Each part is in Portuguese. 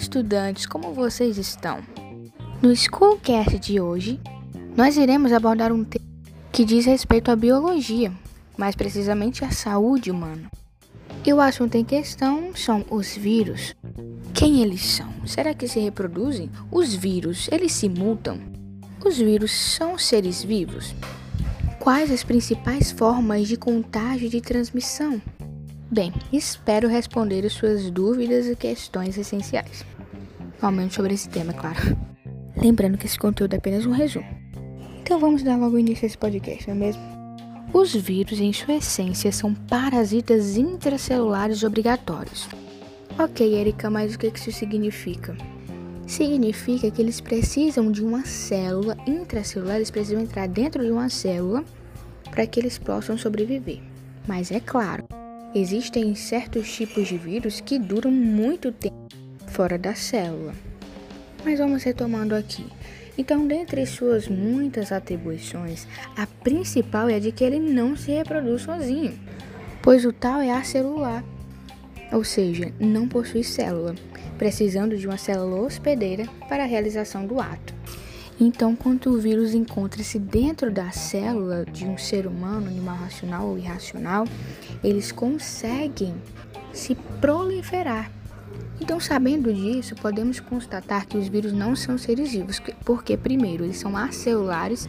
estudantes, como vocês estão? No Schoolcast de hoje, nós iremos abordar um tema que diz respeito à biologia, mais precisamente à saúde humana. E o assunto em questão são os vírus. Quem eles são? Será que se reproduzem? Os vírus, eles se mutam? Os vírus são seres vivos? Quais as principais formas de contágio e de transmissão? Bem, espero responder as suas dúvidas e questões essenciais. Somente sobre esse tema, claro. Lembrando que esse conteúdo é apenas um resumo. Então vamos dar logo início a esse podcast, não é mesmo? Os vírus, em sua essência, são parasitas intracelulares obrigatórios. Ok, Erika, mas o que isso significa? Significa que eles precisam de uma célula intracelular, eles precisam entrar dentro de uma célula para que eles possam sobreviver. Mas é claro, Existem certos tipos de vírus que duram muito tempo fora da célula. Mas vamos retomando aqui. Então, dentre suas muitas atribuições, a principal é a de que ele não se reproduz sozinho, pois o tal é acelular, ou seja, não possui célula, precisando de uma célula hospedeira para a realização do ato. Então, quando o vírus encontra-se dentro da célula de um ser humano, animal racional ou irracional, eles conseguem se proliferar. Então, sabendo disso, podemos constatar que os vírus não são seres vivos, porque, primeiro, eles são acelulares,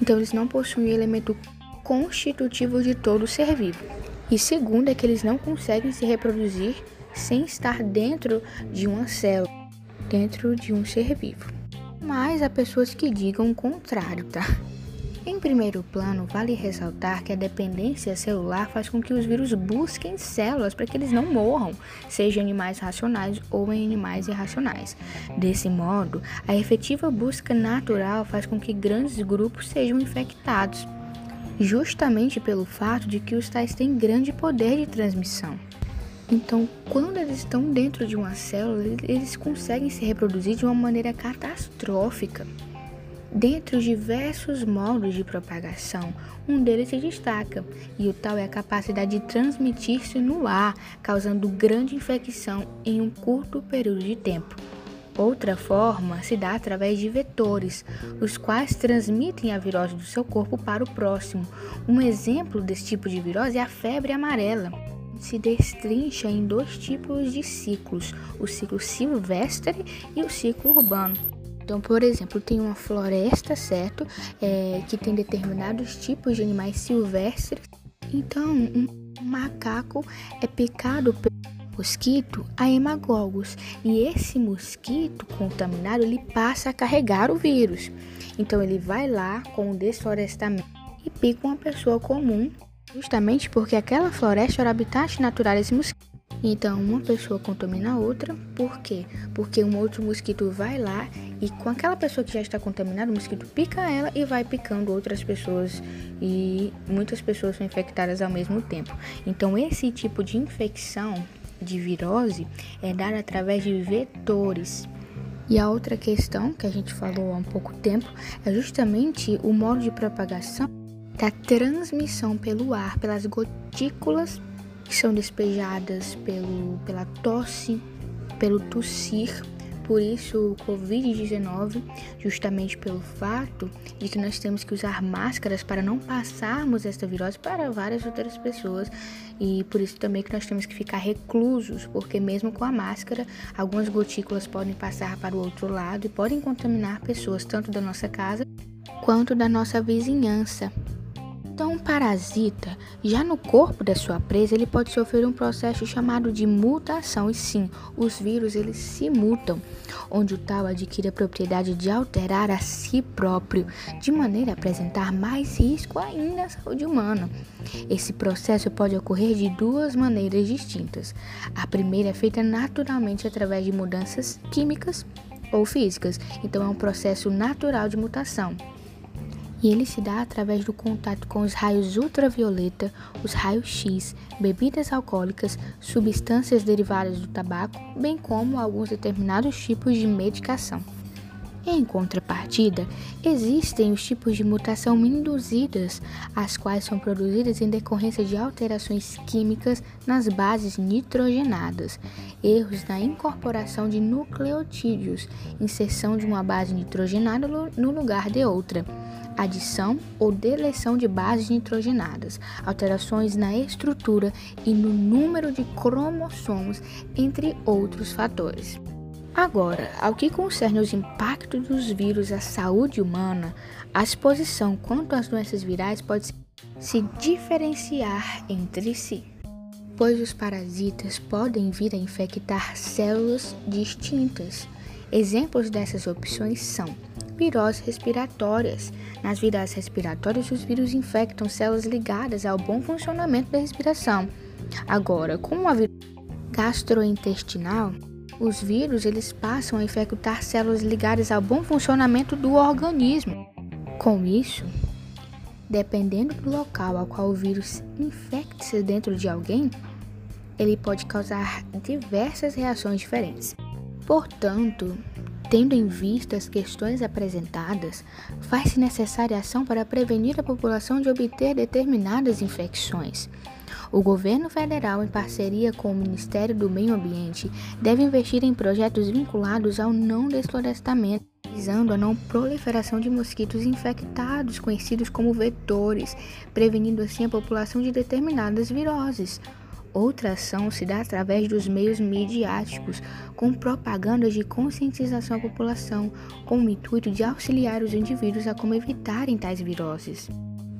então eles não possuem elemento constitutivo de todo ser vivo. E segundo, é que eles não conseguem se reproduzir sem estar dentro de uma célula, dentro de um ser vivo. Mas há pessoas que digam o contrário, tá? Em primeiro plano, vale ressaltar que a dependência celular faz com que os vírus busquem células para que eles não morram, seja em animais racionais ou em animais irracionais. Desse modo, a efetiva busca natural faz com que grandes grupos sejam infectados, justamente pelo fato de que os tais têm grande poder de transmissão. Então, quando eles estão dentro de uma célula, eles conseguem se reproduzir de uma maneira catastrófica. Dentre os diversos modos de propagação, um deles se destaca, e o tal é a capacidade de transmitir-se no ar, causando grande infecção em um curto período de tempo. Outra forma se dá através de vetores, os quais transmitem a virose do seu corpo para o próximo. Um exemplo desse tipo de virose é a febre amarela se destrincha em dois tipos de ciclos: o ciclo silvestre e o ciclo urbano. Então, por exemplo, tem uma floresta, certo? É, que tem determinados tipos de animais silvestres. Então, um macaco é picado pelo mosquito a hemagogos e esse mosquito contaminado ele passa a carregar o vírus. Então, ele vai lá com o desflorestamento e pica uma pessoa comum Justamente porque aquela floresta era o habitat natural desse mosquito. Então, uma pessoa contamina a outra, por quê? Porque um outro mosquito vai lá e com aquela pessoa que já está contaminada, o mosquito pica ela e vai picando outras pessoas e muitas pessoas são infectadas ao mesmo tempo. Então, esse tipo de infecção de virose é dada através de vetores. E a outra questão que a gente falou há um pouco tempo é justamente o modo de propagação da transmissão pelo ar, pelas gotículas que são despejadas pelo, pela tosse, pelo tossir. Por isso, o Covid-19, justamente pelo fato de que nós temos que usar máscaras para não passarmos esta virose para várias outras pessoas, e por isso também que nós temos que ficar reclusos, porque mesmo com a máscara, algumas gotículas podem passar para o outro lado e podem contaminar pessoas tanto da nossa casa quanto da nossa vizinhança. Parasita, já no corpo da sua presa, ele pode sofrer um processo chamado de mutação. E sim, os vírus eles se mutam, onde o tal adquire a propriedade de alterar a si próprio, de maneira a apresentar mais risco ainda à saúde humana. Esse processo pode ocorrer de duas maneiras distintas. A primeira é feita naturalmente através de mudanças químicas ou físicas, então é um processo natural de mutação e ele se dá através do contato com os raios ultravioleta, os raios X, bebidas alcoólicas, substâncias derivadas do tabaco, bem como alguns determinados tipos de medicação. Em contrapartida, existem os tipos de mutação induzidas, as quais são produzidas em decorrência de alterações químicas nas bases nitrogenadas, erros na incorporação de nucleotídeos, inserção de uma base nitrogenada no lugar de outra, adição ou deleção de bases nitrogenadas, alterações na estrutura e no número de cromossomos, entre outros fatores. Agora, ao que concerne os impactos dos vírus à saúde humana, a exposição quanto às doenças virais pode se diferenciar entre si, pois os parasitas podem vir a infectar células distintas. Exemplos dessas opções são viroses respiratórias. Nas viroses respiratórias, os vírus infectam células ligadas ao bom funcionamento da respiração. Agora, com a virose gastrointestinal, os vírus eles passam a infectar células ligadas ao bom funcionamento do organismo. Com isso, dependendo do local ao qual o vírus infecte-se dentro de alguém, ele pode causar diversas reações diferentes. Portanto, tendo em vista as questões apresentadas, faz-se necessária ação para prevenir a população de obter determinadas infecções. O governo federal, em parceria com o Ministério do Meio Ambiente, deve investir em projetos vinculados ao não desflorestamento, visando a não proliferação de mosquitos infectados, conhecidos como vetores, prevenindo assim a população de determinadas viroses. Outra ação se dá através dos meios midiáticos, com propagandas de conscientização à população, com o intuito de auxiliar os indivíduos a como evitarem tais viroses.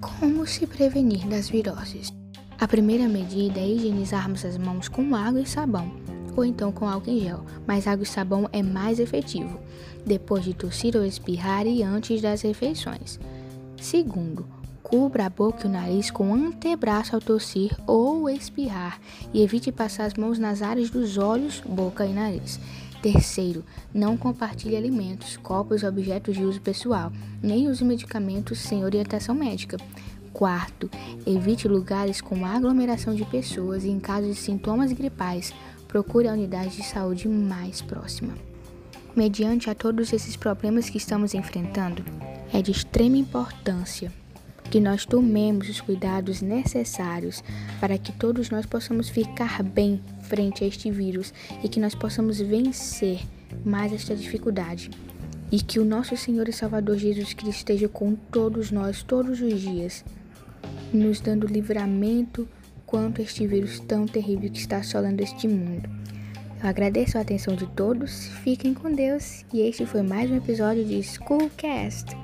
Como se prevenir das viroses? A primeira medida é higienizarmos as mãos com água e sabão, ou então com álcool em gel, mas água e sabão é mais efetivo, depois de tossir ou espirrar e antes das refeições. Segundo, cubra a boca e o nariz com o antebraço ao tossir ou espirrar e evite passar as mãos nas áreas dos olhos, boca e nariz. Terceiro, não compartilhe alimentos, copos e objetos de uso pessoal, nem use medicamentos sem orientação médica. Quarto, evite lugares com aglomeração de pessoas e, em caso de sintomas gripais, procure a unidade de saúde mais próxima. Mediante a todos esses problemas que estamos enfrentando, é de extrema importância que nós tomemos os cuidados necessários para que todos nós possamos ficar bem frente a este vírus e que nós possamos vencer mais esta dificuldade. E que o nosso Senhor e Salvador Jesus Cristo esteja com todos nós todos os dias nos dando livramento quanto a este vírus tão terrível que está assolando este mundo. Eu agradeço a atenção de todos, fiquem com Deus e este foi mais um episódio de Schoolcast.